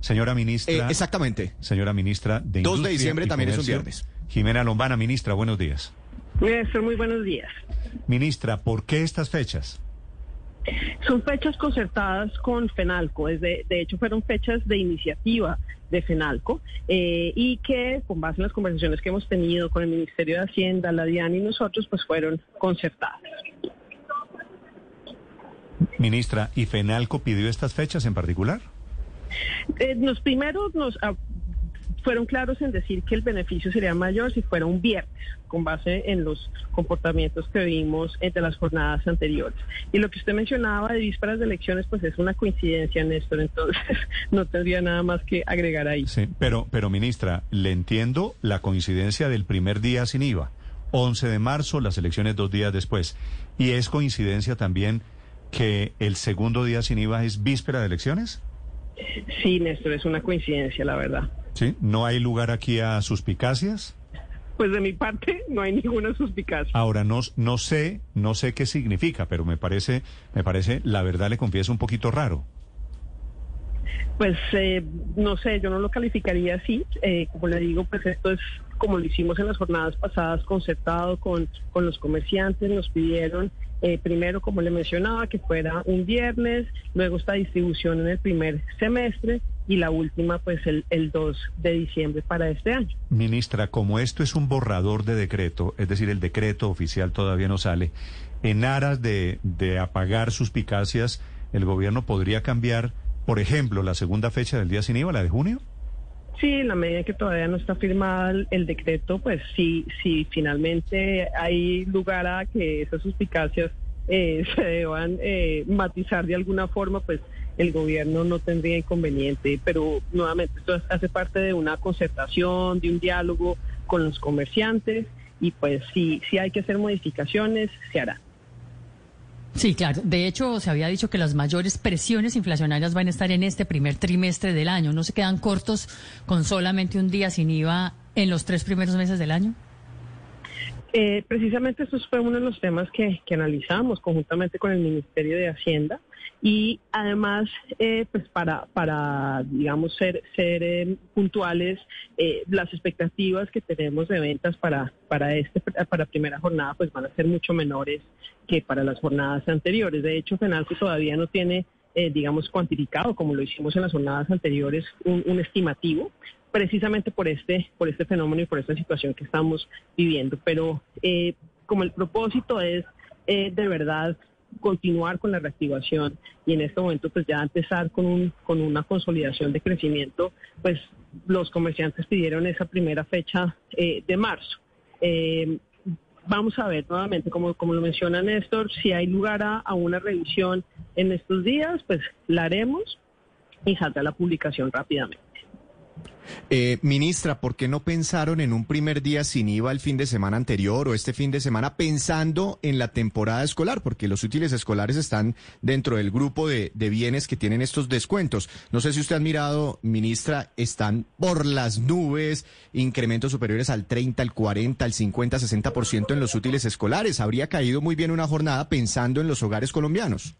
Señora ministra. Eh, exactamente. Señora ministra de 2 de diciembre y también es un viernes. Jimena Lombana, ministra, buenos días. Néstor, muy buenos días. Ministra, ¿por qué estas fechas? Son fechas concertadas con FENALCO, es de, de hecho fueron fechas de iniciativa de FENALCO eh, y que con base en las conversaciones que hemos tenido con el Ministerio de Hacienda, la DIAN y nosotros, pues fueron concertadas. Ministra, ¿y FENALCO pidió estas fechas en particular? Eh, los primeros nos ah, fueron claros en decir que el beneficio sería mayor si fuera un viernes, con base en los comportamientos que vimos entre las jornadas anteriores. Y lo que usted mencionaba de vísperas de elecciones, pues es una coincidencia, Néstor, entonces no tendría nada más que agregar ahí. Pero, pero ministra, le entiendo la coincidencia del primer día sin IVA. 11 de marzo, las elecciones dos días después. Y es coincidencia también que el segundo día sin IVA es víspera de elecciones. Sí, Néstor, es una coincidencia, la verdad. Sí, no hay lugar aquí a suspicacias. Pues de mi parte no hay ninguna suspicacia. Ahora no, no sé, no sé qué significa, pero me parece, me parece, la verdad le confieso un poquito raro. Pues eh, no sé, yo no lo calificaría así. Eh, como le digo, pues esto es como lo hicimos en las jornadas pasadas, concertado con, con los comerciantes, nos pidieron eh, primero, como le mencionaba, que fuera un viernes, luego esta distribución en el primer semestre y la última, pues el, el 2 de diciembre para este año. Ministra, como esto es un borrador de decreto, es decir, el decreto oficial todavía no sale, en aras de, de apagar suspicacias, ¿el gobierno podría cambiar, por ejemplo, la segunda fecha del día sin IVA, la de junio? Sí, en la medida que todavía no está firmada el, el decreto, pues sí, sí, finalmente hay lugar a que esas suspicacias eh, se deban eh, matizar de alguna forma, pues el gobierno no tendría inconveniente, pero nuevamente esto hace parte de una concertación, de un diálogo con los comerciantes y pues si, si hay que hacer modificaciones, se hará. Sí, claro. De hecho, se había dicho que las mayores presiones inflacionarias van a estar en este primer trimestre del año. ¿No se quedan cortos con solamente un día sin IVA en los tres primeros meses del año? Eh, precisamente eso fue uno de los temas que, que analizamos conjuntamente con el Ministerio de Hacienda y además, eh, pues para, para, digamos, ser, ser eh, puntuales, eh, las expectativas que tenemos de ventas para, para, este, para primera jornada, pues van a ser mucho menores que para las jornadas anteriores. De hecho, FENALCO todavía no tiene, eh, digamos, cuantificado, como lo hicimos en las jornadas anteriores, un, un estimativo precisamente por este, por este fenómeno y por esta situación que estamos viviendo. Pero eh, como el propósito es eh, de verdad continuar con la reactivación y en este momento pues ya empezar con un con una consolidación de crecimiento pues los comerciantes pidieron esa primera fecha eh, de marzo. Eh, vamos a ver nuevamente como como lo menciona Néstor si hay lugar a, a una revisión en estos días pues la haremos y saldrá la publicación rápidamente Eh, ministra, ¿por qué no pensaron en un primer día sin IVA el fin de semana anterior o este fin de semana pensando en la temporada escolar? Porque los útiles escolares están dentro del grupo de, de bienes que tienen estos descuentos. No sé si usted ha mirado, ministra, están por las nubes, incrementos superiores al 30, al 40, al 50, 60% en los útiles escolares. Habría caído muy bien una jornada pensando en los hogares colombianos.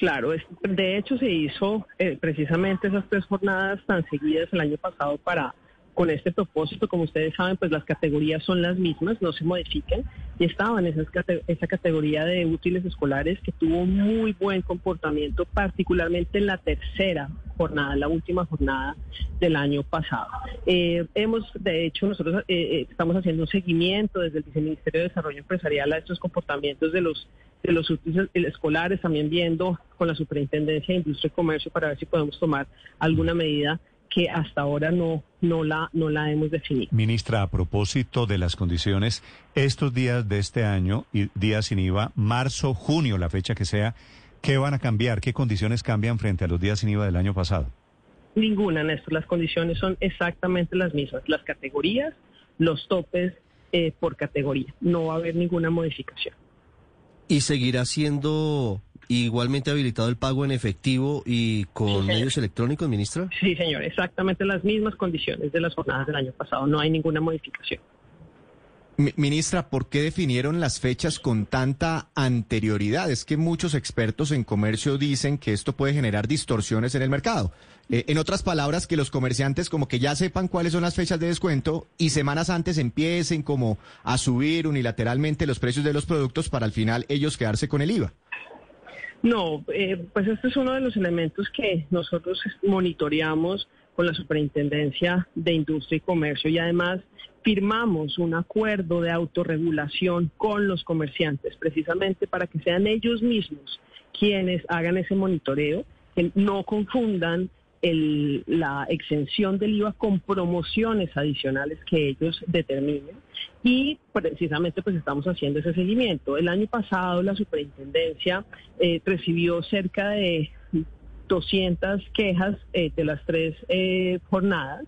Claro, es- de hecho se hizo eh, precisamente esas tres jornadas tan seguidas el año pasado para con este propósito, como ustedes saben, pues las categorías son las mismas, no se modifican y estaban esas esa categoría de útiles escolares que tuvo muy buen comportamiento, particularmente en la tercera jornada, la última jornada del año pasado. Eh, hemos, de hecho, nosotros eh, eh, estamos haciendo un seguimiento desde el Viceministerio de Desarrollo Empresarial a estos comportamientos de los de los útiles escolares, también viendo con la Superintendencia de Industria y Comercio para ver si podemos tomar alguna medida que hasta ahora no, no, la, no la hemos definido. Ministra, a propósito de las condiciones, estos días de este año, y días sin IVA, marzo, junio, la fecha que sea, ¿qué van a cambiar? ¿Qué condiciones cambian frente a los días sin IVA del año pasado? Ninguna, Néstor. Las condiciones son exactamente las mismas. Las categorías, los topes eh, por categoría. No va a haber ninguna modificación. ¿Y seguirá siendo igualmente habilitado el pago en efectivo y con medios electrónicos, ministra? Sí, señor. Exactamente las mismas condiciones de las jornadas del año pasado. No hay ninguna modificación. Ministra, ¿por qué definieron las fechas con tanta anterioridad? Es que muchos expertos en comercio dicen que esto puede generar distorsiones en el mercado. Eh, en otras palabras, que los comerciantes como que ya sepan cuáles son las fechas de descuento y semanas antes empiecen como a subir unilateralmente los precios de los productos para al final ellos quedarse con el IVA. No, eh, pues este es uno de los elementos que nosotros monitoreamos con la Superintendencia de Industria y Comercio y además firmamos un acuerdo de autorregulación con los comerciantes, precisamente para que sean ellos mismos quienes hagan ese monitoreo, que no confundan la exención del IVA con promociones adicionales que ellos determinen. Y precisamente pues estamos haciendo ese seguimiento. El año pasado la superintendencia eh, recibió cerca de 200 quejas eh, de las tres eh, jornadas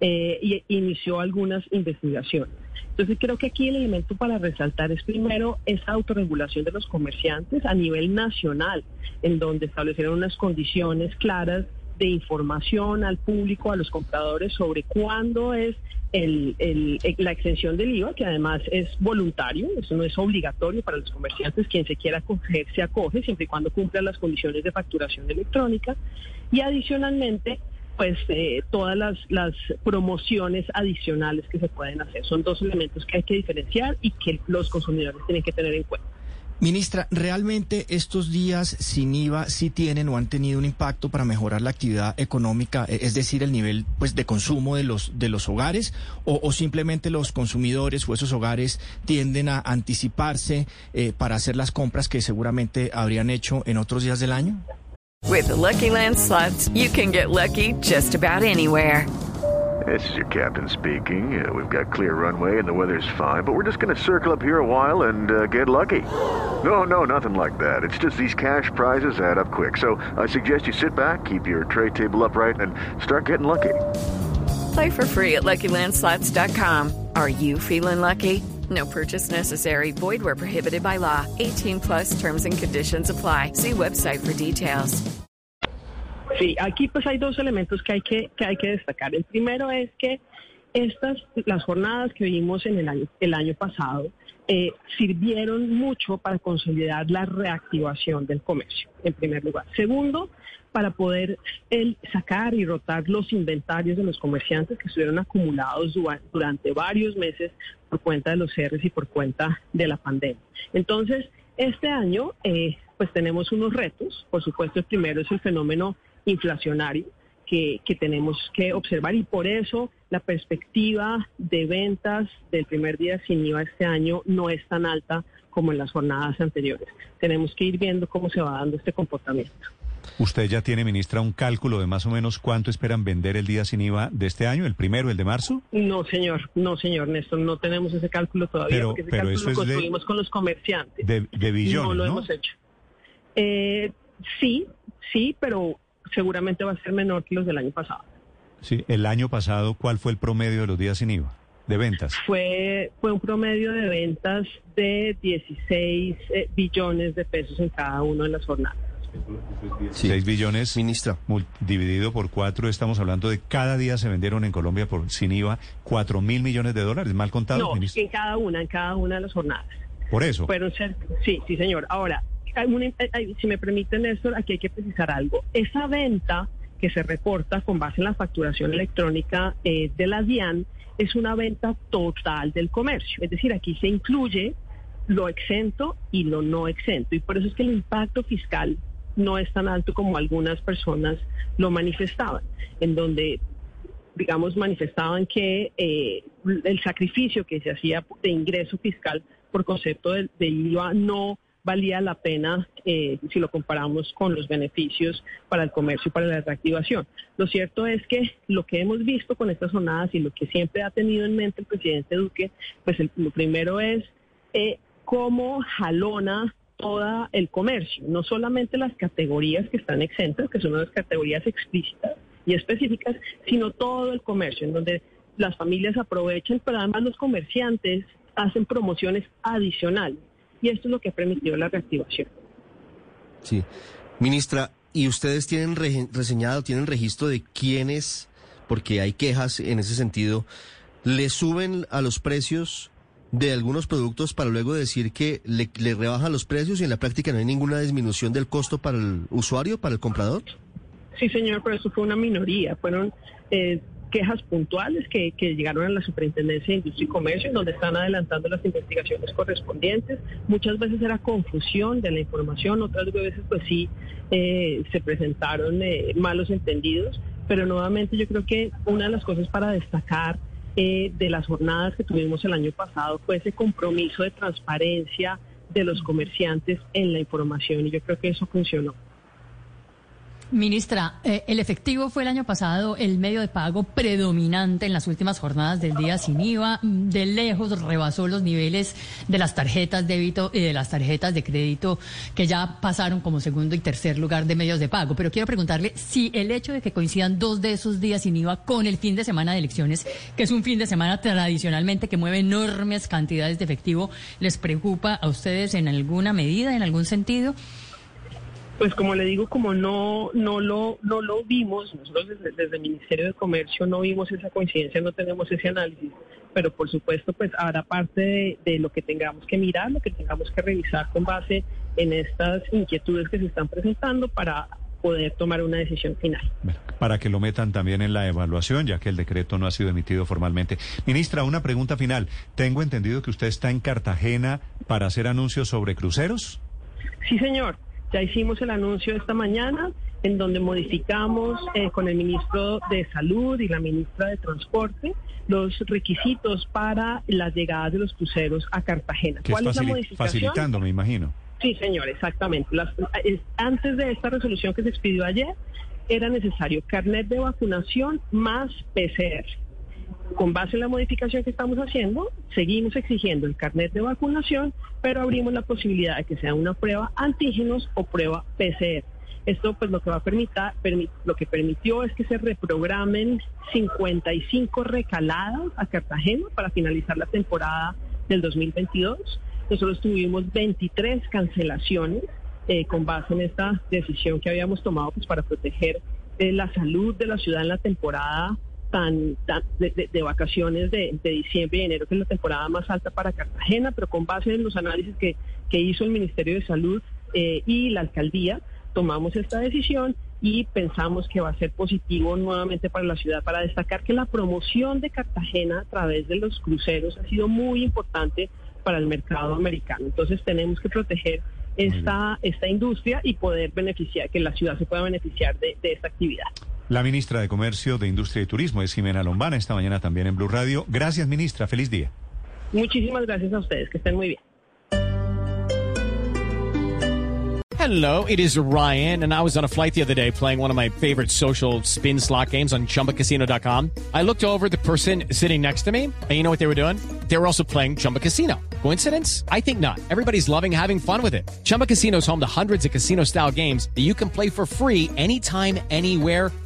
eh, y inició algunas investigaciones. Entonces creo que aquí el elemento para resaltar es primero esa autorregulación de los comerciantes a nivel nacional, en donde establecieron unas condiciones claras de información al público, a los compradores, sobre cuándo es el, la extensión del IVA, que además es voluntario, eso no es obligatorio para los comerciantes, quien se quiera acoger se acoge, siempre y cuando cumpla las condiciones de facturación electrónica. Y adicionalmente, pues eh, todas las, las promociones adicionales que se pueden hacer. Son dos elementos que hay que diferenciar y que los consumidores tienen que tener en cuenta. Ministra, ¿realmente estos días sin IVA sí tienen o han tenido un impacto para mejorar la actividad económica, e, es decir, el nivel pues, de consumo de los, de los hogares? O, simplemente los consumidores o esos hogares tienden a anticiparse eh, para hacer las compras que seguramente habrían hecho en otros días del año? With Lucky Land slots, you can get lucky just about anywhere. This is your captain speaking. Uh, we've got clear runway and the weather's fine, but we're just going to circle up here a while and uh, get lucky. No, no, nothing like that. It's just these cash prizes add up quick. So I suggest you sit back, keep your tray table upright, and start getting lucky. Play for free at LuckyLandSlots.com. Are you feeling lucky? No purchase necessary. Void where prohibited by law. 18 plus terms and conditions apply. See website for details. Sí, aquí pues hay dos elementos que hay que, que hay que destacar. El primero es que estas, las jornadas que vimos en el año, el año pasado, eh, sirvieron mucho para consolidar la reactivación del comercio, en primer lugar. Segundo, para poder sacar y rotar los inventarios de los comerciantes que estuvieron acumulados durante varios meses por cuenta de los cierres y por cuenta de la pandemia. Entonces, este año, eh, pues tenemos unos retos. Por supuesto, el primero es el fenómeno inflacionario que, tenemos que observar y por eso la perspectiva de ventas del primer día sin IVA este año no es tan alta como en las jornadas anteriores. Tenemos que ir viendo cómo se va dando este comportamiento. ¿Usted ya tiene, ministra, un cálculo de más o menos cuánto esperan vender el día sin IVA de este año, el primero, el de marzo? No, señor, no, señor Néstor, no tenemos ese cálculo todavía, pero, porque ese pero cálculo lo construimos con los comerciantes. De, billones, no lo hemos hecho. Eh, sí, sí, pero seguramente va a ser menor que los del año pasado. Sí, el año pasado, ¿cuál fue el promedio de los días sin IVA? De ventas. Fue, fue un promedio de ventas de 16 eh, billones de pesos en cada una de las jornadas. 6 billones. Ministra. Dividido por cuatro, estamos hablando de cada día se vendieron en Colombia por sin IVA 4 mil millones de dólares, mal contado. No, en cada una, en cada una de las jornadas. Por eso. Fueron sí, sí, señor. Ahora, si me permiten, Néstor, aquí hay que precisar algo. Esa venta que se reporta con base en la facturación electrónica eh, de la DIAN es una venta total del comercio. Es decir, aquí se incluye lo exento y lo no exento. Y por eso es que el impacto fiscal no es tan alto como algunas personas lo manifestaban, en donde, digamos, manifestaban que eh, el sacrificio que se hacía de ingreso fiscal por concepto de, IVA no valía la pena eh, si lo comparamos con los beneficios para el comercio y para la reactivación. Lo cierto es que lo que hemos visto con estas jornadas y lo que siempre ha tenido en mente el presidente Duque, pues lo primero es eh, cómo jalona todo el comercio, no solamente las categorías que están exentas, que son las categorías explícitas, y específicas, sino todo el comercio, en donde las familias aprovechan, pero además los comerciantes hacen promociones adicionales. Y esto es lo que ha permitido la reactivación. Sí. Ministra, ¿y ustedes tienen reseñado, tienen registro de quiénes, porque hay quejas en ese sentido, le suben a los precios de algunos productos para luego decir que le, le rebajan los precios y en la práctica no hay ninguna disminución del costo para el usuario, para el comprador? Sí, señor, pero eso fue una minoría. Fueron eh, quejas puntuales que, llegaron a la Superintendencia de Industria y Comercio, en donde están adelantando las investigaciones correspondientes. Muchas veces era confusión de la información, otras veces pues sí eh, se presentaron eh, malos entendidos, pero nuevamente yo creo que una de las cosas para destacar eh, de las jornadas que tuvimos el año pasado fue ese compromiso de transparencia de los comerciantes en la información y yo creo que eso funcionó. Ministra, eh, el efectivo fue el año pasado el medio de pago predominante en las últimas jornadas del día sin IVA. De lejos rebasó los niveles de las tarjetas débito y de las tarjetas de crédito que ya pasaron como segundo y tercer lugar de medios de pago. Pero quiero preguntarle si el hecho de que coincidan dos de esos días sin IVA con el fin de semana de elecciones, que es un fin de semana tradicionalmente que mueve enormes cantidades de efectivo, les preocupa a ustedes en alguna medida, en algún sentido pues como le digo, como no, no, lo, no lo vimos, nosotros desde, el Ministerio de Comercio no vimos esa coincidencia, no tenemos ese análisis, pero por supuesto pues habrá parte de, lo que tengamos que mirar, lo que tengamos que revisar con base en estas inquietudes que se están presentando para poder tomar una decisión final. para que lo metan también en la evaluación, ya que el decreto no ha sido emitido formalmente. Ministra, una pregunta final. Tengo entendido que usted está en Cartagena para hacer anuncios sobre cruceros. Sí, señor. Ya hicimos el anuncio esta mañana en donde modificamos eh, con el ministro de Salud y la ministra de Transporte los requisitos para las llegadas de los cruceros a Cartagena. ¿Cuál es la modificación? Facilitando, me imagino. Sí, señor, exactamente. antes de esta resolución que se expidió ayer, era necesario carnet de vacunación más PCR con base en la modificación que estamos haciendo, seguimos exigiendo el carnet de vacunación, pero abrimos la posibilidad de que sea una prueba antígenos o prueba PCR. Esto pues lo que va a permitir, lo que permitió es que se reprogramen 55 recaladas a Cartagena para finalizar la temporada del 2022. Nosotros tuvimos 23 cancelaciones eh, con base en esta decisión que habíamos tomado pues para proteger eh, la salud de la ciudad en la temporada tan, de, vacaciones de, diciembre y enero, que es la temporada más alta para Cartagena, pero con base en los análisis que, hizo el Ministerio de Salud eh, y la alcaldía, tomamos esta decisión y pensamos que va a ser positivo nuevamente para la ciudad, para destacar que la promoción de Cartagena a través de los cruceros ha sido muy importante para el mercado americano. Entonces tenemos que proteger esta, esta industria y poder beneficiar, que la ciudad se pueda beneficiar de esta actividad. La ministra de Comercio, de Industria y Turismo es Jimena Lombana, esta mañana también en Blue Radio. Gracias, ministra. Feliz día. Muchísimas gracias a ustedes. Que estén muy bien. Hello, it is Ryan, and I was on a flight the other day playing one of my favorite social spin slot games on chumbacasino.com. I looked over the person sitting next to me, and you know what they were doing? They were also playing Chumba Casino. Coincidence? I think not. Everybody's loving having fun with it. Chumba Casino is home to hundreds of casino style games that you can play for free anytime, anywhere,